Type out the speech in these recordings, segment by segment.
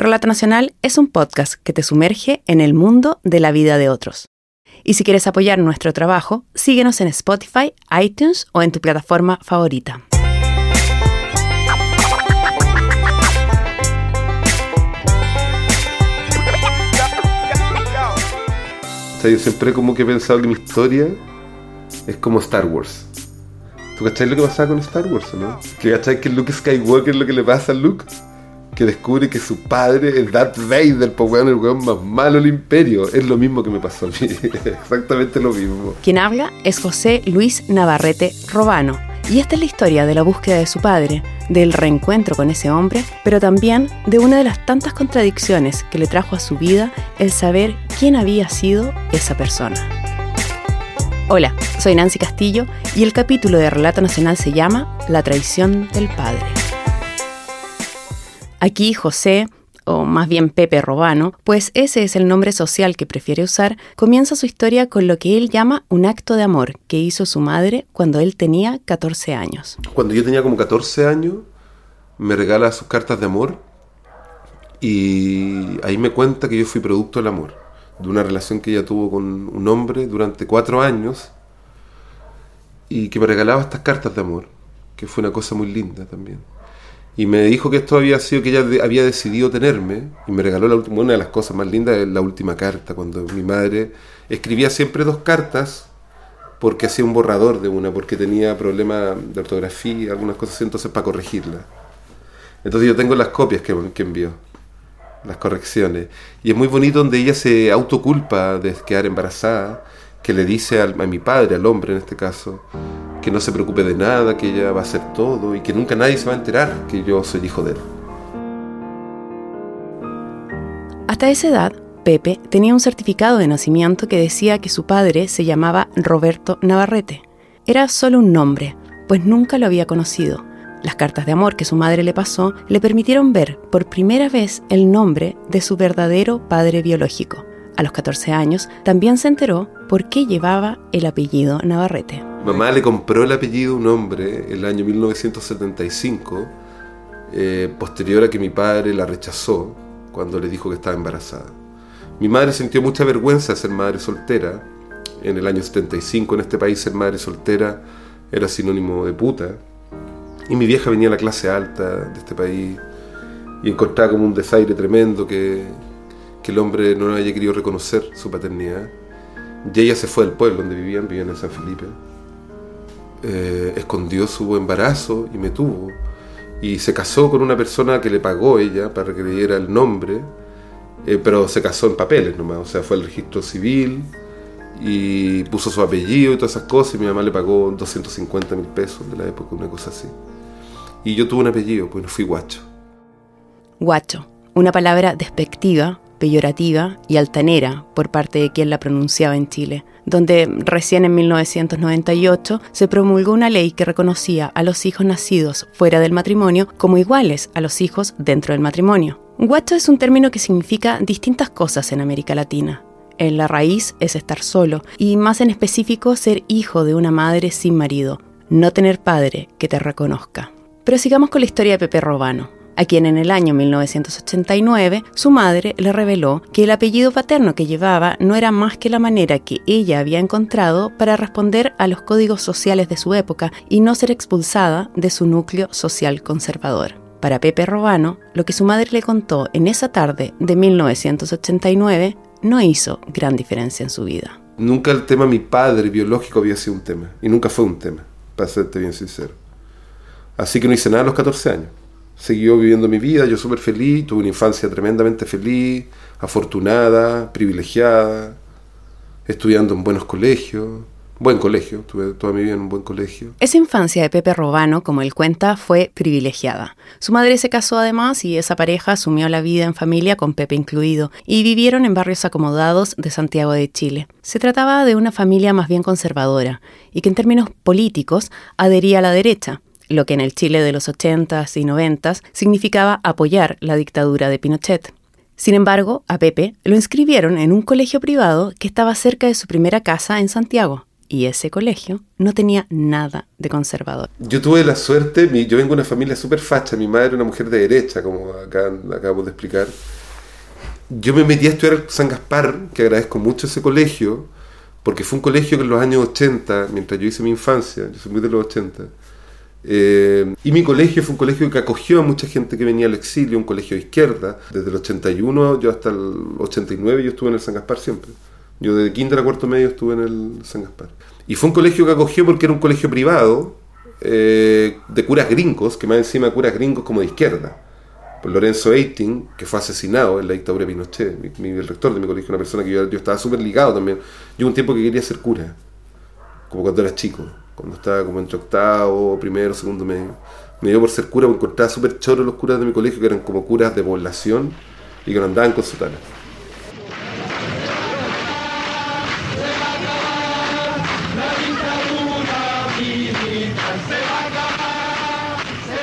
Relato Nacional es un podcast que te sumerge en el mundo de la vida de otros. Y si quieres apoyar nuestro trabajo, síguenos en Spotify, iTunes o en tu plataforma favorita. yo siempre como que he pensado que mi historia es como Star Wars. ¿Tú cachai lo que pasaba con Star Wars, no? ¿Que cachai que Luke Skywalker es lo que le pasa a Luke? Que descubre que su padre es Darth Vader, pues weón, el weón más malo del imperio. Es lo mismo que me pasó a mí. Exactamente lo mismo. Quien habla es José Luis Navarrete Robano. Y esta es la historia de la búsqueda de su padre, del reencuentro con ese hombre, pero también de una de las tantas contradicciones que le trajo a su vida el saber quién había sido esa persona. Hola, soy Nancy Castillo y el capítulo de Relato Nacional se llama La traición del padre. Aquí José, o más bien Pepe Robano, pues ese es el nombre social que prefiere usar, comienza su historia con lo que él llama un acto de amor que hizo su madre cuando él tenía 14 años. Cuando yo tenía como 14 años, me regala sus cartas de amor y ahí me cuenta que yo fui producto del amor de una relación que ella tuvo con un hombre durante cuatro años y que me regalaba estas cartas de amor, que fue una cosa muy linda también. Y me dijo que esto había sido que ella había decidido tenerme y me regaló la última, una de las cosas más lindas la última carta, cuando mi madre escribía siempre dos cartas porque hacía un borrador de una, porque tenía problemas de ortografía, algunas cosas así, entonces para corregirla. Entonces yo tengo las copias que, que envió las correcciones. Y es muy bonito donde ella se autoculpa de quedar embarazada, que le dice a, mi padre, al hombre en este caso, que no se preocupe de nada, que ella va a hacer todo y que nunca nadie se va a enterar que yo soy hijo de él. Hasta esa edad, Pepe tenía un certificado de nacimiento que decía que su padre se llamaba Roberto Navarrete. Era solo un nombre, pues nunca lo había conocido. Las cartas de amor que su madre le pasó le permitieron ver por primera vez el nombre de su verdadero padre biológico. A los 14 años también se enteró por qué llevaba el apellido Navarrete. Mamá le compró el apellido a un hombre el año 1975, eh, posterior a que mi padre la rechazó cuando le dijo que estaba embarazada. Mi madre sintió mucha vergüenza de ser madre soltera. En el año 75 en este país ser madre soltera era sinónimo de puta. Y mi vieja venía a la clase alta de este país y encontraba como un desaire tremendo que, que el hombre no haya querido reconocer su paternidad. Y ella se fue del pueblo donde vivían, vivían en San Felipe. Eh, escondió su embarazo y me tuvo. Y se casó con una persona que le pagó ella para que le diera el nombre, eh, pero se casó en papeles nomás, o sea, fue al registro civil y puso su apellido y todas esas cosas y mi mamá le pagó 250 mil pesos de la época, una cosa así. Y yo tuve un apellido, pues no fui guacho. Guacho, una palabra despectiva, peyorativa y altanera por parte de quien la pronunciaba en Chile, donde recién en 1998 se promulgó una ley que reconocía a los hijos nacidos fuera del matrimonio como iguales a los hijos dentro del matrimonio. Guacho es un término que significa distintas cosas en América Latina. En la raíz es estar solo y más en específico ser hijo de una madre sin marido, no tener padre que te reconozca. Pero sigamos con la historia de Pepe Robano, a quien en el año 1989 su madre le reveló que el apellido paterno que llevaba no era más que la manera que ella había encontrado para responder a los códigos sociales de su época y no ser expulsada de su núcleo social conservador. Para Pepe Robano, lo que su madre le contó en esa tarde de 1989 no hizo gran diferencia en su vida. Nunca el tema mi padre biológico había sido un tema, y nunca fue un tema, para serte bien sincero. Así que no hice nada a los 14 años. Seguí viviendo mi vida, yo súper feliz, tuve una infancia tremendamente feliz, afortunada, privilegiada, estudiando en buenos colegios, buen colegio, tuve toda mi vida en un buen colegio. Esa infancia de Pepe Robano, como él cuenta, fue privilegiada. Su madre se casó además y esa pareja asumió la vida en familia con Pepe incluido y vivieron en barrios acomodados de Santiago de Chile. Se trataba de una familia más bien conservadora y que en términos políticos adhería a la derecha lo que en el Chile de los 80s y 90s significaba apoyar la dictadura de Pinochet. Sin embargo, a Pepe lo inscribieron en un colegio privado que estaba cerca de su primera casa en Santiago, Y ese colegio no tenía nada de conservador. Yo tuve la suerte, yo vengo de una familia súper facha, mi madre era una mujer de derecha, como acá acabamos de explicar. Yo me metí a estudiar San Gaspar, que agradezco mucho ese colegio, porque fue un colegio que en los años 80, mientras yo hice mi infancia, yo soy muy de los 80, eh, y mi colegio fue un colegio que acogió a mucha gente que venía al exilio, un colegio de izquierda. Desde el 81 yo hasta el 89 yo estuve en el San Gaspar siempre. Yo de kinder a cuarto medio estuve en el San Gaspar. Y fue un colegio que acogió porque era un colegio privado eh, de curas gringos, que más encima curas gringos como de izquierda. Por Lorenzo Eiting, que fue asesinado en la dictadura de Pinochet, mi, el rector de mi colegio, una persona que yo, yo estaba súper ligado también. Yo un tiempo que quería ser cura, como cuando era chico cuando estaba como entre octavo, primero, segundo medio. Me dio por ser cura, porque encontraba súper choro los curas de mi colegio, que eran como curas de población y que no andaban con sotana.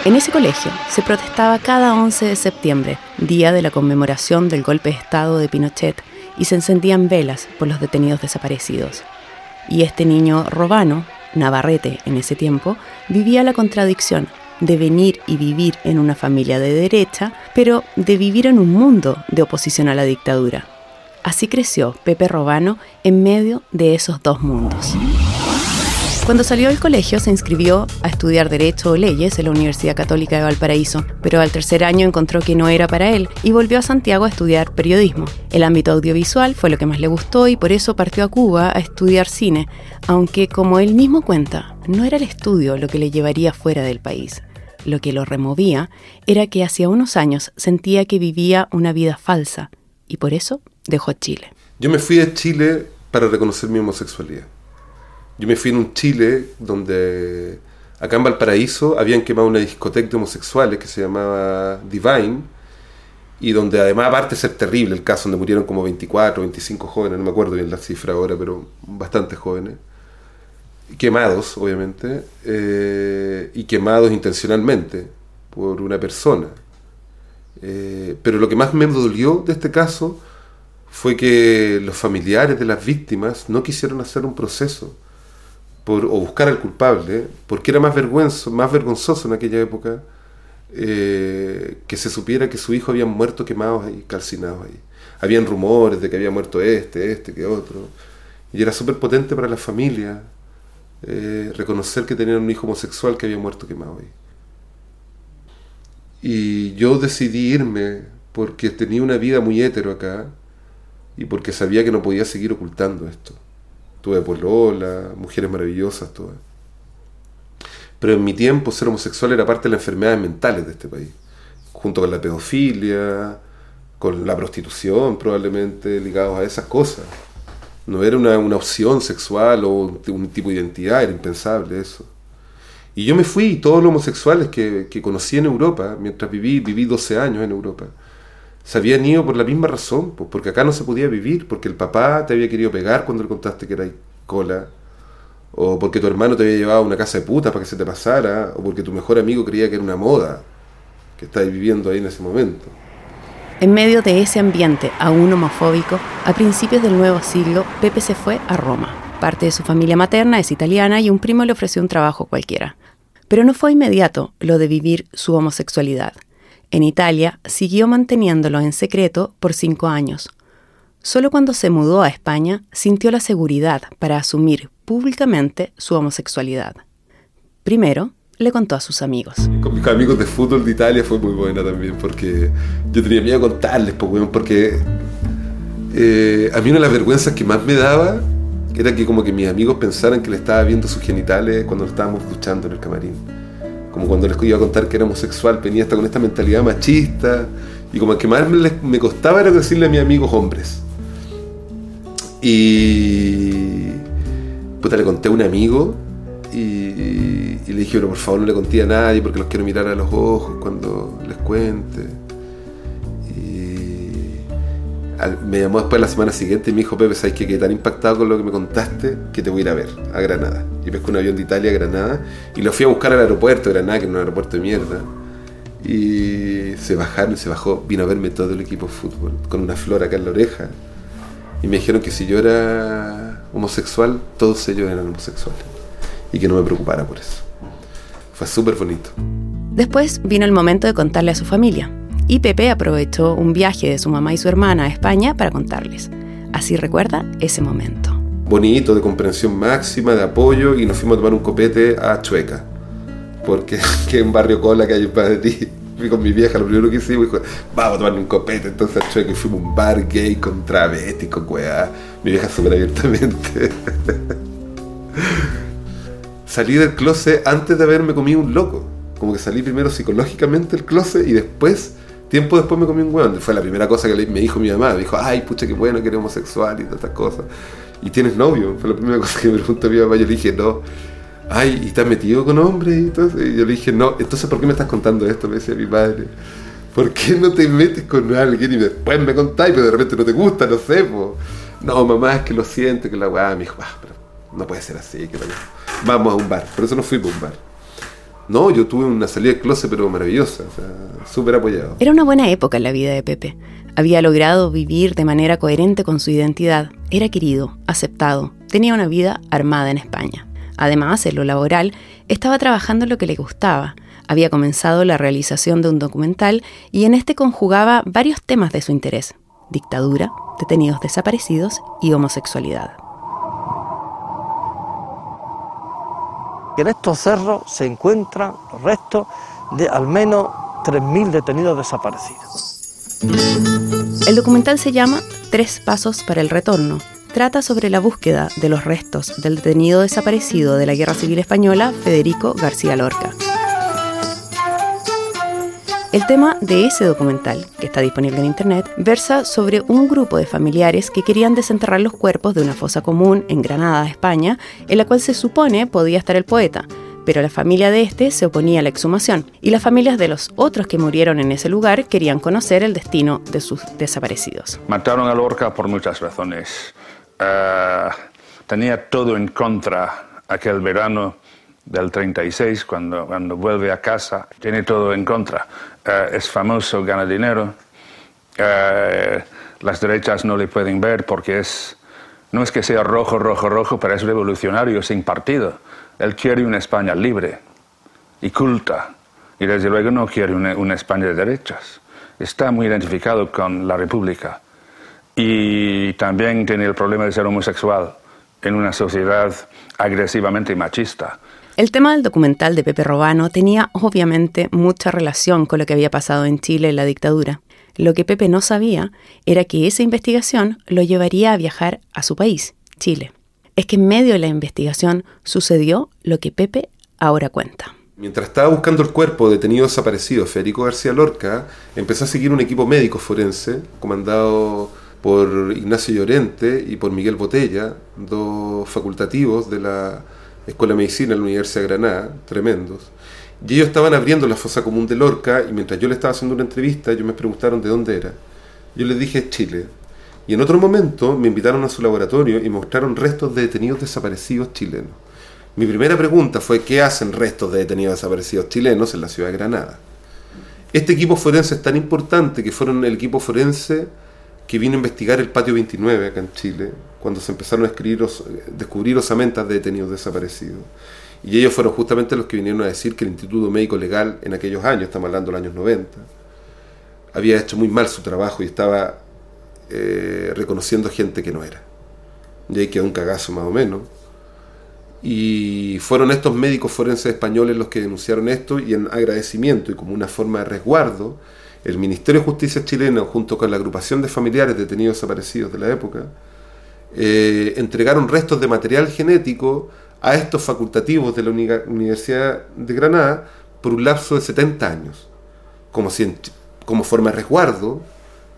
En ese colegio se protestaba cada 11 de septiembre, día de la conmemoración del golpe de Estado de Pinochet, y se encendían velas por los detenidos desaparecidos. Y este niño robano Navarrete en ese tiempo, vivía la contradicción de venir y vivir en una familia de derecha, pero de vivir en un mundo de oposición a la dictadura. Así creció Pepe Robano en medio de esos dos mundos. Cuando salió del colegio se inscribió a estudiar Derecho o Leyes en la Universidad Católica de Valparaíso, pero al tercer año encontró que no era para él y volvió a Santiago a estudiar periodismo. El ámbito audiovisual fue lo que más le gustó y por eso partió a Cuba a estudiar cine, aunque como él mismo cuenta, no era el estudio lo que le llevaría fuera del país. Lo que lo removía era que hacía unos años sentía que vivía una vida falsa y por eso dejó Chile. Yo me fui a Chile para reconocer mi homosexualidad. Yo me fui en un Chile donde acá en Valparaíso habían quemado una discoteca de homosexuales que se llamaba Divine y donde además aparte de ser terrible el caso donde murieron como 24 25 jóvenes, no me acuerdo bien la cifra ahora, pero bastante jóvenes, quemados obviamente, eh, y quemados intencionalmente por una persona. Eh, pero lo que más me dolió de este caso fue que los familiares de las víctimas no quisieron hacer un proceso o buscar al culpable, porque era más, vergüenzo, más vergonzoso en aquella época eh, que se supiera que su hijo había muerto quemados ahí, calcinados ahí. Habían rumores de que había muerto este, este, que otro. Y era súper potente para la familia eh, reconocer que tenían un hijo homosexual que había muerto quemado ahí. Y yo decidí irme porque tenía una vida muy hétero acá y porque sabía que no podía seguir ocultando esto. Tuve polola, mujeres maravillosas, todo. Pero en mi tiempo ser homosexual era parte de las enfermedades mentales de este país, junto con la pedofilia, con la prostitución probablemente, ligados a esas cosas. No era una, opción sexual o un, tipo de identidad, era impensable eso. Y yo me fui, todos los homosexuales que, que conocí en Europa, mientras viví, viví 12 años en Europa, se habían ido por la misma razón, porque acá no se podía vivir, porque el papá te había querido pegar cuando le contaste que era cola, o porque tu hermano te había llevado a una casa de puta para que se te pasara, o porque tu mejor amigo creía que era una moda que estáis viviendo ahí en ese momento. En medio de ese ambiente aún homofóbico, a principios del nuevo siglo, Pepe se fue a Roma. Parte de su familia materna es italiana y un primo le ofreció un trabajo cualquiera. Pero no fue inmediato lo de vivir su homosexualidad. En Italia siguió manteniéndolo en secreto por cinco años. Solo cuando se mudó a España sintió la seguridad para asumir públicamente su homosexualidad. Primero, le contó a sus amigos. Con mis amigos de fútbol de Italia fue muy buena también, porque yo tenía miedo a contarles, porque eh, a mí una de las vergüenzas que más me daba era que como que mis amigos pensaran que le estaba viendo sus genitales cuando lo estábamos duchando en el camarín como cuando les iba a contar que era homosexual, venía hasta con esta mentalidad machista, y como que más me, costaba era decirle a mis amigos hombres. Y puta, le conté a un amigo y, le dije, pero por favor no le conté a nadie porque los quiero mirar a los ojos cuando les cuente me llamó después la semana siguiente y me dijo, Pepe, ¿sabes qué? Quedé tan impactado con lo que me contaste que te voy a ir a ver a Granada. Y pesco un avión de Italia a Granada y lo fui a buscar al aeropuerto de Granada, que era un aeropuerto de mierda. Y se bajaron se bajó, vino a verme todo el equipo de fútbol, con una flor acá en la oreja. Y me dijeron que si yo era homosexual, todos ellos eran homosexuales. Y que no me preocupara por eso. Fue súper bonito. Después vino el momento de contarle a su familia. Y Pepe aprovechó un viaje de su mamá y su hermana a España para contarles. Así recuerda ese momento. Bonito, de comprensión máxima, de apoyo, y nos fuimos a tomar un copete a Chueca. Porque que un barrio cola que hay para ti fui con mi vieja, lo primero que hicimos dijo, vamos a tomar un copete, entonces chueco y fuimos a un bar gay con travesti, con weá. Mi vieja súper abiertamente. salí del closet antes de haberme comido un loco. Como que salí primero psicológicamente del closet y después, tiempo después me comí un weón. Fue la primera cosa que me dijo mi mamá. Me dijo, ay, pucha, qué bueno que eres homosexual y todas estas cosas. ¿Y tienes novio? Fue la primera cosa que me preguntó mi mamá. Yo le dije, no ay, ¿y estás metido con hombres? Y, y yo le dije, no, entonces ¿por qué me estás contando esto? Me decía mi padre. ¿Por qué no te metes con alguien y después me contáis, pero de repente no te gusta, no sé? No, mamá, es que lo siento, que la weá, me dijo, ah, pero no puede ser así, que vamos a un bar. Por eso no fuimos a un bar. No, yo tuve una salida de closet, pero maravillosa, o sea, súper apoyado. Era una buena época en la vida de Pepe. Había logrado vivir de manera coherente con su identidad. Era querido, aceptado, tenía una vida armada en España. Además, en lo laboral, estaba trabajando en lo que le gustaba. Había comenzado la realización de un documental y en este conjugaba varios temas de su interés. Dictadura, detenidos desaparecidos y homosexualidad. En estos cerros se encuentran restos de al menos 3.000 detenidos desaparecidos. El documental se llama Tres Pasos para el Retorno trata sobre la búsqueda de los restos del detenido desaparecido de la Guerra Civil Española, Federico García Lorca. El tema de ese documental, que está disponible en Internet, versa sobre un grupo de familiares que querían desenterrar los cuerpos de una fosa común en Granada, España, en la cual se supone podía estar el poeta, pero la familia de este se oponía a la exhumación, y las familias de los otros que murieron en ese lugar querían conocer el destino de sus desaparecidos. Mataron a Lorca por muchas razones. Eh, tenía todo en contra aquel verano del 36, cuando, cuando vuelve a casa, tiene todo en contra. Eh, es famoso, gana dinero, eh, las derechas no le pueden ver porque es, no es que sea rojo, rojo, rojo, pero es revolucionario, sin partido. Él quiere una España libre y culta, y desde luego no quiere una, una España de derechas. Está muy identificado con la República y también tiene el problema de ser homosexual en una sociedad agresivamente machista. El tema del documental de Pepe Robano tenía obviamente mucha relación con lo que había pasado en Chile en la dictadura. Lo que Pepe no sabía era que esa investigación lo llevaría a viajar a su país, Chile. Es que en medio de la investigación sucedió lo que Pepe ahora cuenta. Mientras estaba buscando el cuerpo detenido desaparecido Federico García Lorca, empezó a seguir un equipo médico forense comandado por Ignacio Llorente y por Miguel Botella, dos facultativos de la Escuela de Medicina de la Universidad de Granada, tremendos. Y ellos estaban abriendo la fosa común de Lorca y mientras yo le estaba haciendo una entrevista, ellos me preguntaron de dónde era. Yo les dije Chile. Y en otro momento me invitaron a su laboratorio y mostraron restos de detenidos desaparecidos chilenos. Mi primera pregunta fue ¿qué hacen restos de detenidos desaparecidos chilenos en la ciudad de Granada? Este equipo forense es tan importante que fueron el equipo forense que vino a investigar el patio 29 acá en Chile, cuando se empezaron a escribir, descubrir osamentas de detenidos desaparecidos. Y ellos fueron justamente los que vinieron a decir que el Instituto Médico Legal en aquellos años, estamos hablando de los años 90, había hecho muy mal su trabajo y estaba eh, reconociendo gente que no era. Y ahí quedó un cagazo más o menos. Y fueron estos médicos forenses españoles los que denunciaron esto y en agradecimiento y como una forma de resguardo, el Ministerio de Justicia chileno, junto con la agrupación de familiares detenidos desaparecidos de la época, eh, entregaron restos de material genético a estos facultativos de la Universidad de Granada por un lapso de 70 años, como, si como forma de resguardo,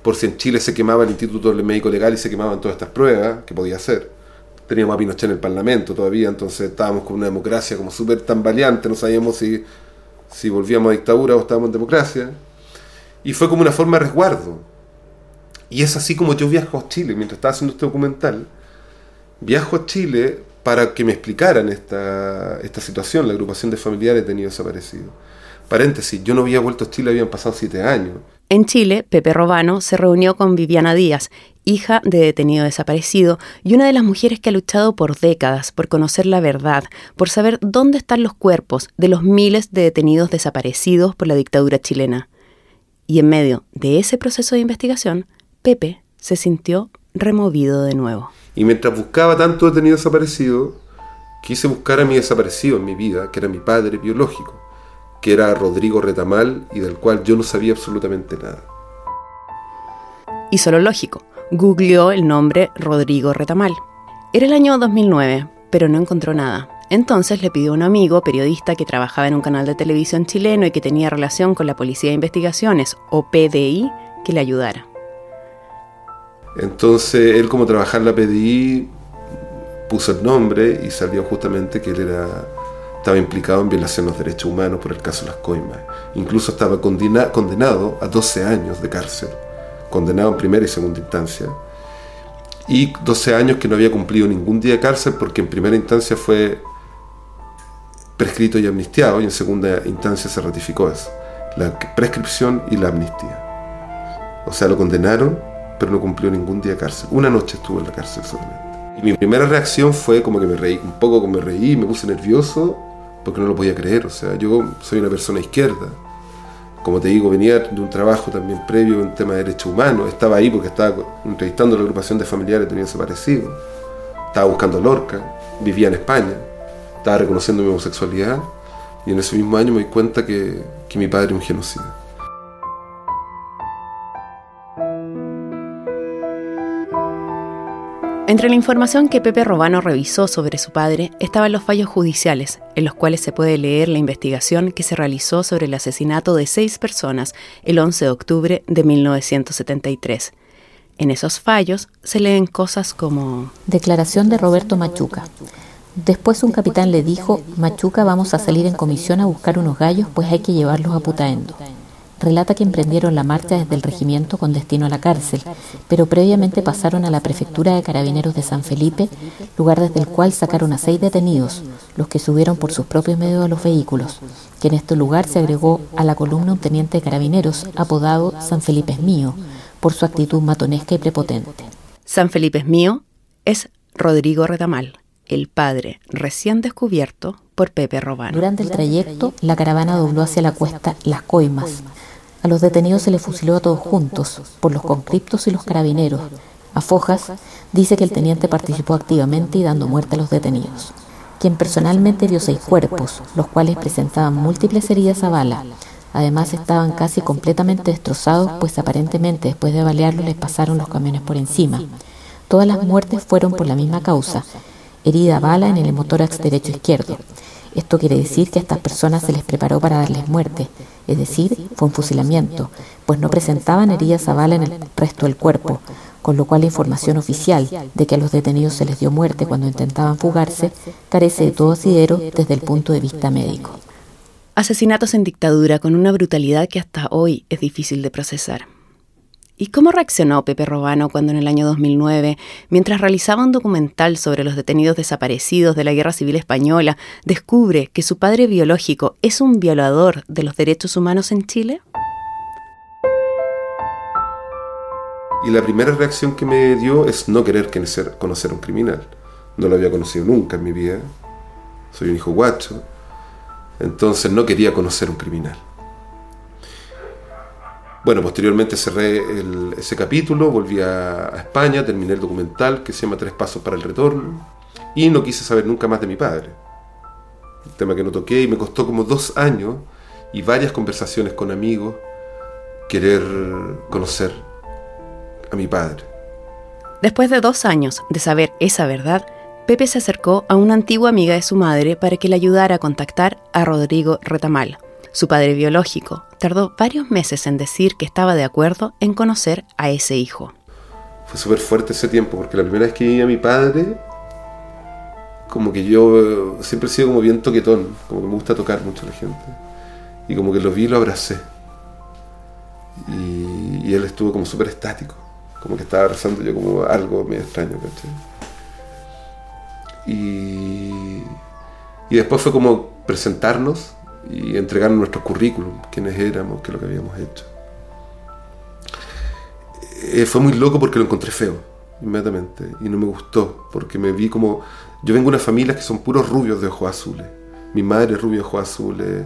por si en Chile se quemaba el Instituto Médico Legal y se quemaban todas estas pruebas, que podía ser. Teníamos a Pinochet en el Parlamento todavía, entonces estábamos con una democracia como súper tambaleante, no sabíamos si volvíamos a dictadura o estábamos en democracia. Y fue como una forma de resguardo. Y es así como yo viajo a Chile, mientras estaba haciendo este documental, viajo a Chile para que me explicaran esta, esta situación, la agrupación de familiares de niños desaparecidos. Paréntesis, yo no había vuelto a Chile, habían pasado siete años. En Chile, Pepe Robano se reunió con Viviana Díaz, hija de detenido desaparecido y una de las mujeres que ha luchado por décadas por conocer la verdad, por saber dónde están los cuerpos de los miles de detenidos desaparecidos por la dictadura chilena. Y en medio de ese proceso de investigación, Pepe se sintió removido de nuevo. Y mientras buscaba tanto detenido desaparecido, quise buscar a mi desaparecido en mi vida, que era mi padre biológico, que era Rodrigo Retamal y del cual yo no sabía absolutamente nada. Y solo lógico, googleó el nombre Rodrigo Retamal. Era el año 2009, pero no encontró nada. Entonces le pidió a un amigo, periodista que trabajaba en un canal de televisión chileno y que tenía relación con la Policía de Investigaciones, o PDI, que le ayudara. Entonces él como trabajaba en la PDI puso el nombre y salió justamente que él era, estaba implicado en violación de los derechos humanos por el caso las coimas. Incluso estaba condenado a 12 años de cárcel condenado en primera y segunda instancia, y 12 años que no había cumplido ningún día de cárcel porque en primera instancia fue prescrito y amnistiado y en segunda instancia se ratificó eso, la prescripción y la amnistía. O sea, lo condenaron, pero no cumplió ningún día de cárcel. Una noche estuvo en la cárcel solamente. Y mi primera reacción fue como que me reí, un poco como me reí, me puse nervioso porque no lo podía creer. O sea, yo soy una persona izquierda, como te digo, venía de un trabajo también previo en tema de derechos humanos. Estaba ahí porque estaba entrevistando a la agrupación de familiares de desaparecido. Estaba buscando Lorca, vivía en España, estaba reconociendo mi homosexualidad y en ese mismo año me di cuenta que, que mi padre era un genocida. Entre la información que Pepe Robano revisó sobre su padre estaban los fallos judiciales, en los cuales se puede leer la investigación que se realizó sobre el asesinato de seis personas el 11 de octubre de 1973. En esos fallos se leen cosas como... Declaración de Roberto Machuca. Después un capitán le dijo, Machuca vamos a salir en comisión a buscar unos gallos, pues hay que llevarlos a Putaendo relata que emprendieron la marcha desde el regimiento con destino a la cárcel, pero previamente pasaron a la prefectura de carabineros de San Felipe, lugar desde el cual sacaron a seis detenidos, los que subieron por sus propios medios a los vehículos, que en este lugar se agregó a la columna un teniente de carabineros apodado San Felipe es mío, por su actitud matonesca y prepotente. San Felipe es mío es Rodrigo Retamal, el padre recién descubierto por Pepe Robano. Durante el trayecto, la caravana dobló hacia la cuesta Las Coimas, a los detenidos se les fusiló a todos juntos, por los conscriptos y los carabineros. A Fojas dice que el teniente participó activamente y dando muerte a los detenidos, quien personalmente vio seis cuerpos, los cuales presentaban múltiples heridas a bala. Además estaban casi completamente destrozados, pues aparentemente después de balearlos les pasaron los camiones por encima. Todas las muertes fueron por la misma causa, herida bala en el hemotórax derecho izquierdo. Esto quiere decir que a estas personas se les preparó para darles muerte, es decir, fue un fusilamiento, pues no presentaban heridas a bala en el resto del cuerpo, con lo cual la información oficial de que a los detenidos se les dio muerte cuando intentaban fugarse carece de todo asidero desde el punto de vista médico. Asesinatos en dictadura con una brutalidad que hasta hoy es difícil de procesar. ¿Y cómo reaccionó Pepe Robano cuando en el año 2009, mientras realizaba un documental sobre los detenidos desaparecidos de la Guerra Civil Española, descubre que su padre biológico es un violador de los derechos humanos en Chile? Y la primera reacción que me dio es no querer conocer a un criminal. No lo había conocido nunca en mi vida. Soy un hijo guacho. Entonces no quería conocer a un criminal. Bueno, posteriormente cerré ese capítulo, volví a, España, terminé el documental que se llama Tres Pasos para el Retorno y no quise saber nunca más de mi padre. Un tema que no toqué y me costó como dos años y varias conversaciones con amigos querer conocer a mi padre. Después de dos años de saber esa verdad, Pepe se acercó a una antigua amiga de su madre para que le ayudara a contactar a Rodrigo Retamal, su padre biológico tardó varios meses en decir que estaba de acuerdo en conocer a ese hijo. Fue súper fuerte ese tiempo, porque la primera vez que vi a mi padre, como que yo siempre he sido como bien toquetón, como que me gusta tocar mucho a la gente. Y como que lo vi y lo abracé. Y, él estuvo como súper estático, como que estaba abrazando yo como algo medio extraño, ¿cachai? Y, y después fue como presentarnos y entregar nuestro currículum, quiénes éramos, qué es lo que habíamos hecho. eh, fue muy loco porque lo encontré feo, inmediatamente, y no me gustó, porque me vi como... Yo vengo de una familia que son puros rubios de ojos azules. Mi madre es rubio de ojos azules,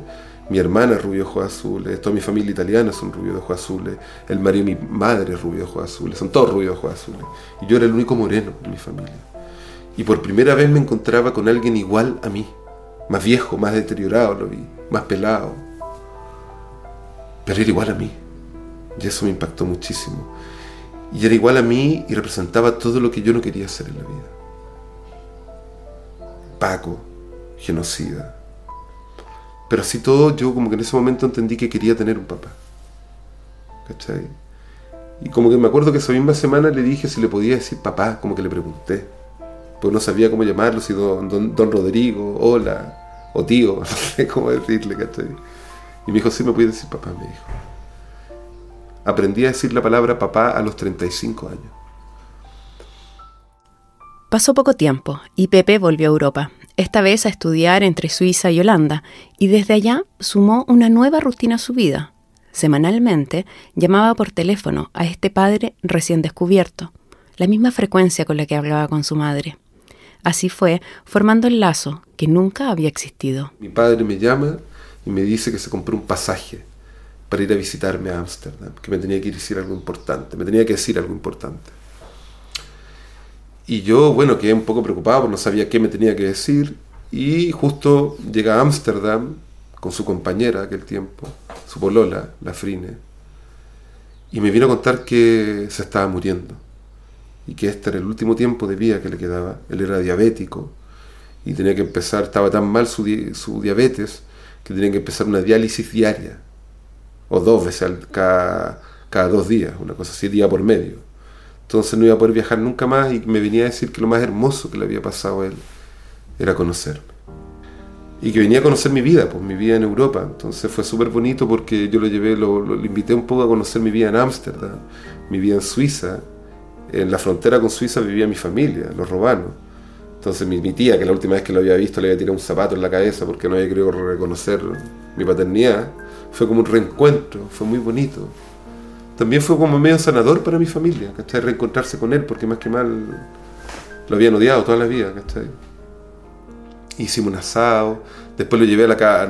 mi hermana es rubio de ojos azules, toda mi familia italiana son rubios de ojos azules, el marido de mi madre es rubio de ojos azules, son todos rubios de ojos azules. Y yo era el único moreno de mi familia. Y por primera vez me encontraba con alguien igual a mí, más viejo, más deteriorado lo vi, más pelado. Pero era igual a mí. Y eso me impactó muchísimo. Y era igual a mí y representaba todo lo que yo no quería hacer en la vida. Paco, genocida. Pero así todo, yo como que en ese momento entendí que quería tener un papá. ¿Cachai? Y como que me acuerdo que esa misma semana le dije si le podía decir papá, como que le pregunté. Porque no sabía cómo llamarlo, si don, don, Rodrigo, hola, o tío, no sé cómo decirle, ¿cachai? Y me dijo, sí, me puede decir papá, me dijo. Aprendí a decir la palabra papá a los 35 años. Pasó poco tiempo y Pepe volvió a Europa, esta vez a estudiar entre Suiza y Holanda, y desde allá sumó una nueva rutina a su vida. Semanalmente llamaba por teléfono a este padre recién descubierto, la misma frecuencia con la que hablaba con su madre. Así fue, formando el lazo que nunca había existido. Mi padre me llama y me dice que se compró un pasaje para ir a visitarme a Ámsterdam, que me tenía que decir algo importante, me tenía que decir algo importante. Y yo, bueno, quedé un poco preocupado porque no sabía qué me tenía que decir. Y justo llega a Ámsterdam con su compañera aquel tiempo, su polola, la Frine, y me vino a contar que se estaba muriendo y que este era el último tiempo de vida que le quedaba. Él era diabético y tenía que empezar, estaba tan mal su, su diabetes que tenía que empezar una diálisis diaria o dos veces cada, cada dos días, una cosa así, día por medio. Entonces no iba a poder viajar nunca más y me venía a decir que lo más hermoso que le había pasado a él era conocerme. Y que venía a conocer mi vida, pues mi vida en Europa. Entonces fue súper bonito porque yo lo llevé, lo, invité un poco a conocer mi vida en Ámsterdam, mi vida en Suiza. En la frontera con Suiza vivía mi familia, los robanos. Entonces mi, mi, tía, que la última vez que lo había visto le había tirado un zapato en la cabeza porque no había querido reconocer mi paternidad, fue como un reencuentro, fue muy bonito. También fue como medio sanador para mi familia, ¿cachai? Reencontrarse con él, porque más que mal lo habían odiado toda la vida, ¿cachai? Hicimos un asado, después lo llevé a, la,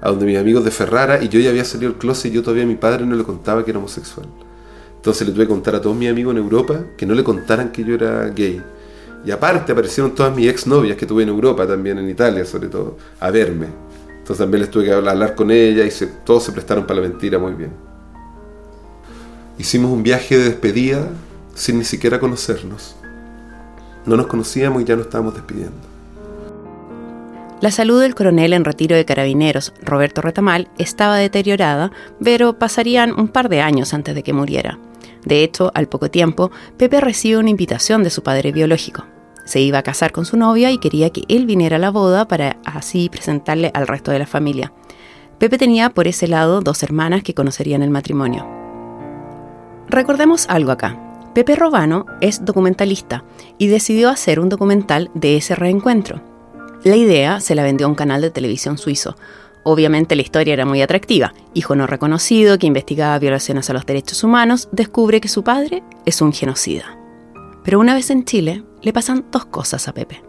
a donde mis amigos de Ferrara y yo ya había salido del closet y yo todavía a mi padre no le contaba que era homosexual. Entonces le tuve que contar a todos mis amigos en Europa que no le contaran que yo era gay. Y aparte aparecieron todas mis exnovias que tuve en Europa, también en Italia sobre todo, a verme. Entonces también les tuve que hablar con ella y todos se prestaron para la mentira muy bien. Hicimos un viaje de despedida sin ni siquiera conocernos. No nos conocíamos y ya nos estábamos despidiendo. La salud del coronel en retiro de carabineros, Roberto Retamal, estaba deteriorada, pero pasarían un par de años antes de que muriera. De hecho, al poco tiempo, Pepe recibe una invitación de su padre biológico. Se iba a casar con su novia y quería que él viniera a la boda para así presentarle al resto de la familia. Pepe tenía por ese lado dos hermanas que conocerían el matrimonio. Recordemos algo acá. Pepe Robano es documentalista y decidió hacer un documental de ese reencuentro. La idea se la vendió a un canal de televisión suizo. Obviamente la historia era muy atractiva. Hijo no reconocido que investigaba violaciones a los derechos humanos descubre que su padre es un genocida. Pero una vez en Chile, le pasan dos cosas a Pepe.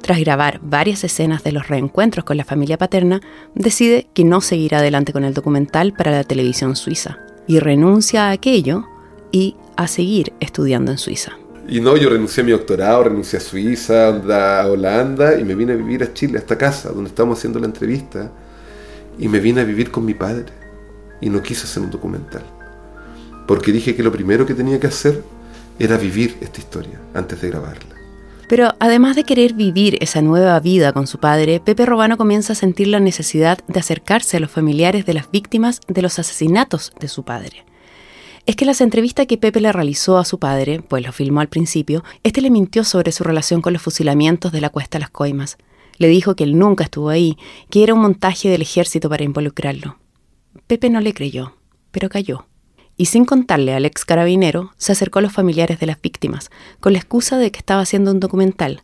Tras grabar varias escenas de los reencuentros con la familia paterna, decide que no seguirá adelante con el documental para la televisión suiza y renuncia a aquello y a seguir estudiando en Suiza. Y no, yo renuncié a mi doctorado, renuncié a Suiza, a Holanda y me vine a vivir a Chile, a esta casa donde estamos haciendo la entrevista. Y me vine a vivir con mi padre. Y no quise hacer un documental. Porque dije que lo primero que tenía que hacer era vivir esta historia antes de grabarla. Pero además de querer vivir esa nueva vida con su padre, Pepe Robano comienza a sentir la necesidad de acercarse a los familiares de las víctimas de los asesinatos de su padre. Es que en las entrevistas que Pepe le realizó a su padre, pues lo filmó al principio, este le mintió sobre su relación con los fusilamientos de la Cuesta Las Coimas. Le dijo que él nunca estuvo ahí, que era un montaje del ejército para involucrarlo. Pepe no le creyó, pero cayó y sin contarle al ex carabinero, se acercó a los familiares de las víctimas, con la excusa de que estaba haciendo un documental.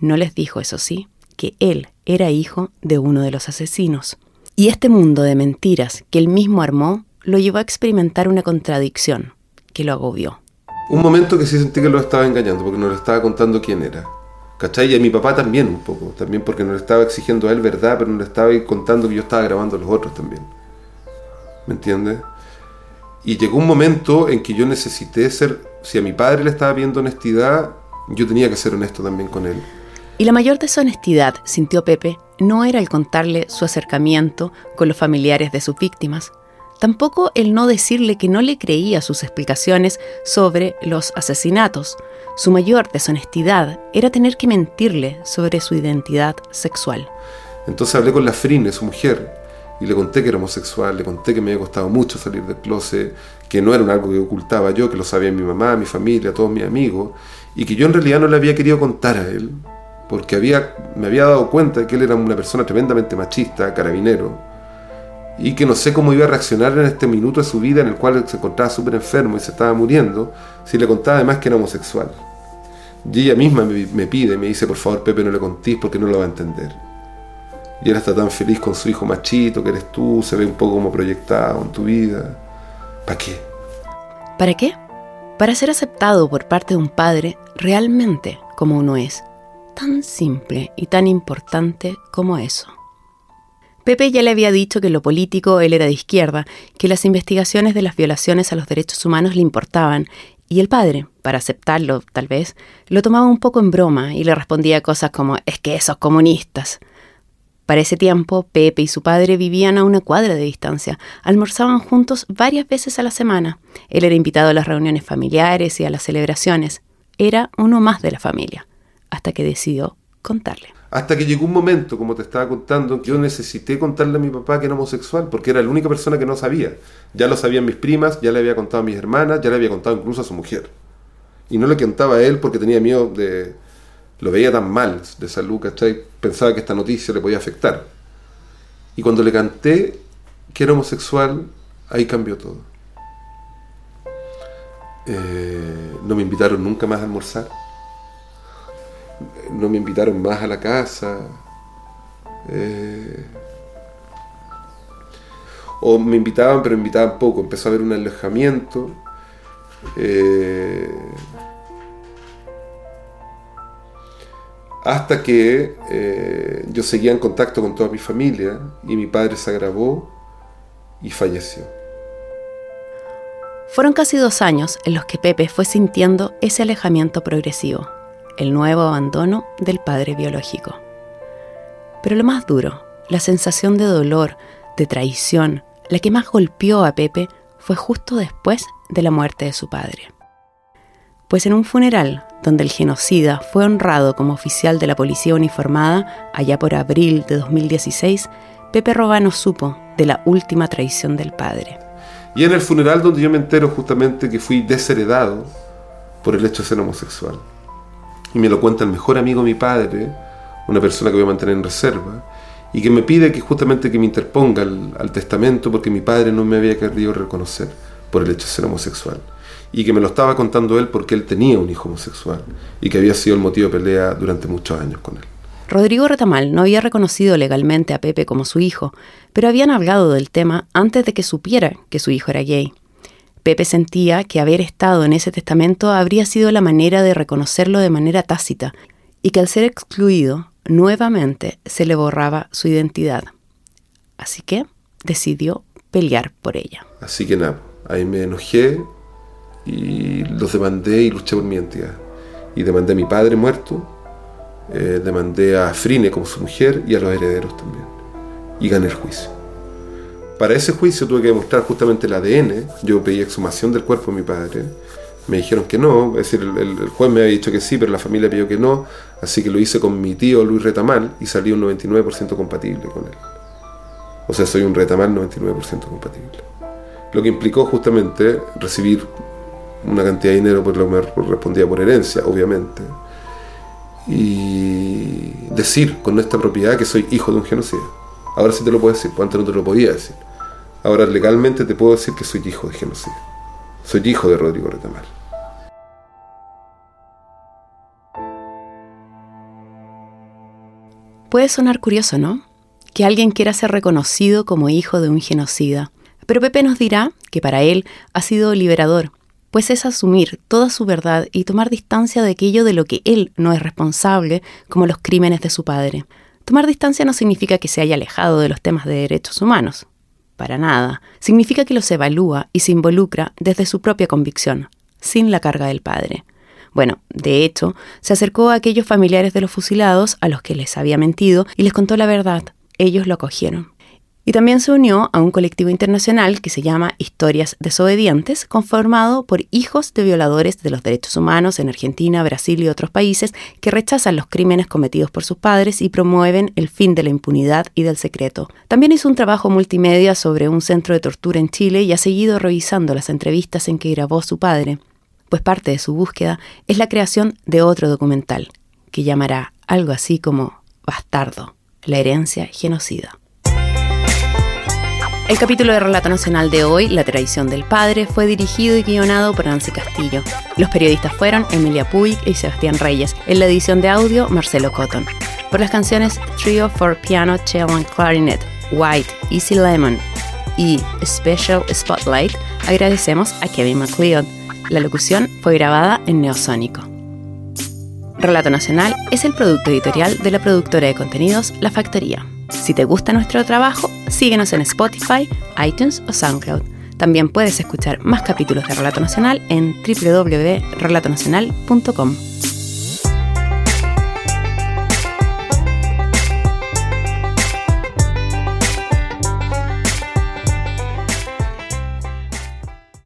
No les dijo, eso sí, que él era hijo de uno de los asesinos. Y este mundo de mentiras que él mismo armó lo llevó a experimentar una contradicción, que lo agobió. Un momento que sí sentí que lo estaba engañando, porque no le estaba contando quién era. ¿Cachai? Y a mi papá también un poco, también porque no le estaba exigiendo a él verdad, pero no le estaba contando que yo estaba grabando a los otros también. ¿Me entiendes? Y llegó un momento en que yo necesité ser, si a mi padre le estaba viendo honestidad, yo tenía que ser honesto también con él. Y la mayor deshonestidad, sintió Pepe, no era el contarle su acercamiento con los familiares de sus víctimas, tampoco el no decirle que no le creía sus explicaciones sobre los asesinatos. Su mayor deshonestidad era tener que mentirle sobre su identidad sexual. Entonces hablé con la Frine, su mujer, y le conté que era homosexual, le conté que me había costado mucho salir del closet, que no era algo que ocultaba yo, que lo sabía mi mamá, mi familia, todos mis amigos, y que yo en realidad no le había querido contar a él, porque había, me había dado cuenta de que él era una persona tremendamente machista, carabinero, y que no sé cómo iba a reaccionar en este minuto de su vida en el cual se encontraba súper enfermo y se estaba muriendo, si le contaba además que era homosexual. Y ella misma me, me pide, me dice, por favor Pepe no le contís porque no lo va a entender. Y él está tan feliz con su hijo machito que eres tú, se ve un poco como proyectado en tu vida. ¿Para qué? ¿Para qué? Para ser aceptado por parte de un padre realmente como uno es. Tan simple y tan importante como eso. Pepe ya le había dicho que lo político él era de izquierda, que las investigaciones de las violaciones a los derechos humanos le importaban, y el padre, para aceptarlo tal vez, lo tomaba un poco en broma y le respondía cosas como es que esos comunistas. Para ese tiempo, Pepe y su padre vivían a una cuadra de distancia, almorzaban juntos varias veces a la semana. Él era invitado a las reuniones familiares y a las celebraciones. Era uno más de la familia, hasta que decidió contarle. Hasta que llegó un momento, como te estaba contando, que yo necesité contarle a mi papá que era homosexual, porque era la única persona que no sabía. Ya lo sabían mis primas, ya le había contado a mis hermanas, ya le había contado incluso a su mujer. Y no le contaba a él porque tenía miedo de, lo veía tan mal de salud, ¿cachai? Pensaba que esta noticia le podía afectar. Y cuando le canté que era homosexual, ahí cambió todo. Eh, no me invitaron nunca más a almorzar. No me invitaron más a la casa. Eh, o me invitaban, pero me invitaban poco. Empezó a haber un alejamiento. Eh, hasta que eh, yo seguía en contacto con toda mi familia y mi padre se agravó y falleció. Fueron casi dos años en los que Pepe fue sintiendo ese alejamiento progresivo, el nuevo abandono del padre biológico. Pero lo más duro, la sensación de dolor, de traición, la que más golpeó a Pepe fue justo después de la muerte de su padre. Pues en un funeral donde el genocida fue honrado como oficial de la policía uniformada allá por abril de 2016, Pepe Robano supo de la última traición del padre. Y en el funeral donde yo me entero justamente que fui desheredado por el hecho de ser homosexual. Y me lo cuenta el mejor amigo de mi padre, una persona que voy a mantener en reserva, y que me pide que justamente que me interponga al, testamento porque mi padre no me había querido reconocer por el hecho de ser homosexual y que me lo estaba contando él porque él tenía un hijo homosexual y que había sido el motivo de pelea durante muchos años con él. Rodrigo Retamal no había reconocido legalmente a Pepe como su hijo, pero habían hablado del tema antes de que supiera que su hijo era gay. Pepe sentía que haber estado en ese testamento habría sido la manera de reconocerlo de manera tácita y que al ser excluido, nuevamente se le borraba su identidad. Así que decidió pelear por ella. Así que nada, ahí me enojé, y los demandé y luché por mi identidad. Y demandé a mi padre muerto, eh, demandé a Frine como su mujer y a los herederos también. Y gané el juicio. Para ese juicio tuve que demostrar justamente el ADN. Yo pedí exhumación del cuerpo de mi padre. Me dijeron que no, es decir, el, juez me había dicho que sí, pero la familia pidió que no, así que lo hice con mi tío Luis Retamal y salí un 99% compatible con él. O sea, soy un Retamal 99% compatible. Lo que implicó justamente recibir una cantidad de dinero por lo que me respondía por herencia, obviamente. Y decir con esta propiedad que soy hijo de un genocida. Ahora sí te lo puedo decir, pues antes no te lo podía decir. Ahora legalmente te puedo decir que soy hijo de genocida. Soy hijo de Rodrigo Retamar. Puede sonar curioso, ¿no? Que alguien quiera ser reconocido como hijo de un genocida. Pero Pepe nos dirá que para él ha sido liberador pues es asumir toda su verdad y tomar distancia de aquello de lo que él no es responsable, como los crímenes de su padre. Tomar distancia no significa que se haya alejado de los temas de derechos humanos, para nada. Significa que los evalúa y se involucra desde su propia convicción, sin la carga del padre. Bueno, de hecho, se acercó a aquellos familiares de los fusilados a los que les había mentido y les contó la verdad. Ellos lo acogieron. Y también se unió a un colectivo internacional que se llama Historias Desobedientes, conformado por hijos de violadores de los derechos humanos en Argentina, Brasil y otros países que rechazan los crímenes cometidos por sus padres y promueven el fin de la impunidad y del secreto. También hizo un trabajo multimedia sobre un centro de tortura en Chile y ha seguido revisando las entrevistas en que grabó su padre, pues parte de su búsqueda es la creación de otro documental, que llamará algo así como Bastardo, la herencia genocida. El capítulo de Relato Nacional de hoy, La tradición del padre, fue dirigido y guionado por Nancy Castillo. Los periodistas fueron Emilia Puig y Sebastián Reyes. En la edición de audio, Marcelo Cotton. Por las canciones Trio for Piano, Cello and Clarinet, White, Easy Lemon y Special Spotlight, agradecemos a Kevin MacLeod. La locución fue grabada en Neosónico. Relato Nacional es el producto editorial de la productora de contenidos La Factoría. Si te gusta nuestro trabajo, síguenos en Spotify, iTunes o SoundCloud. También puedes escuchar más capítulos de Relato Nacional en www.relatonacional.com.